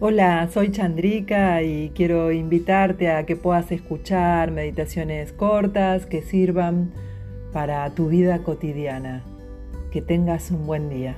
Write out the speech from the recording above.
Hola, soy Chandrika y quiero invitarte a que puedas escuchar meditaciones cortas que sirvan para tu vida cotidiana. Que tengas un buen día.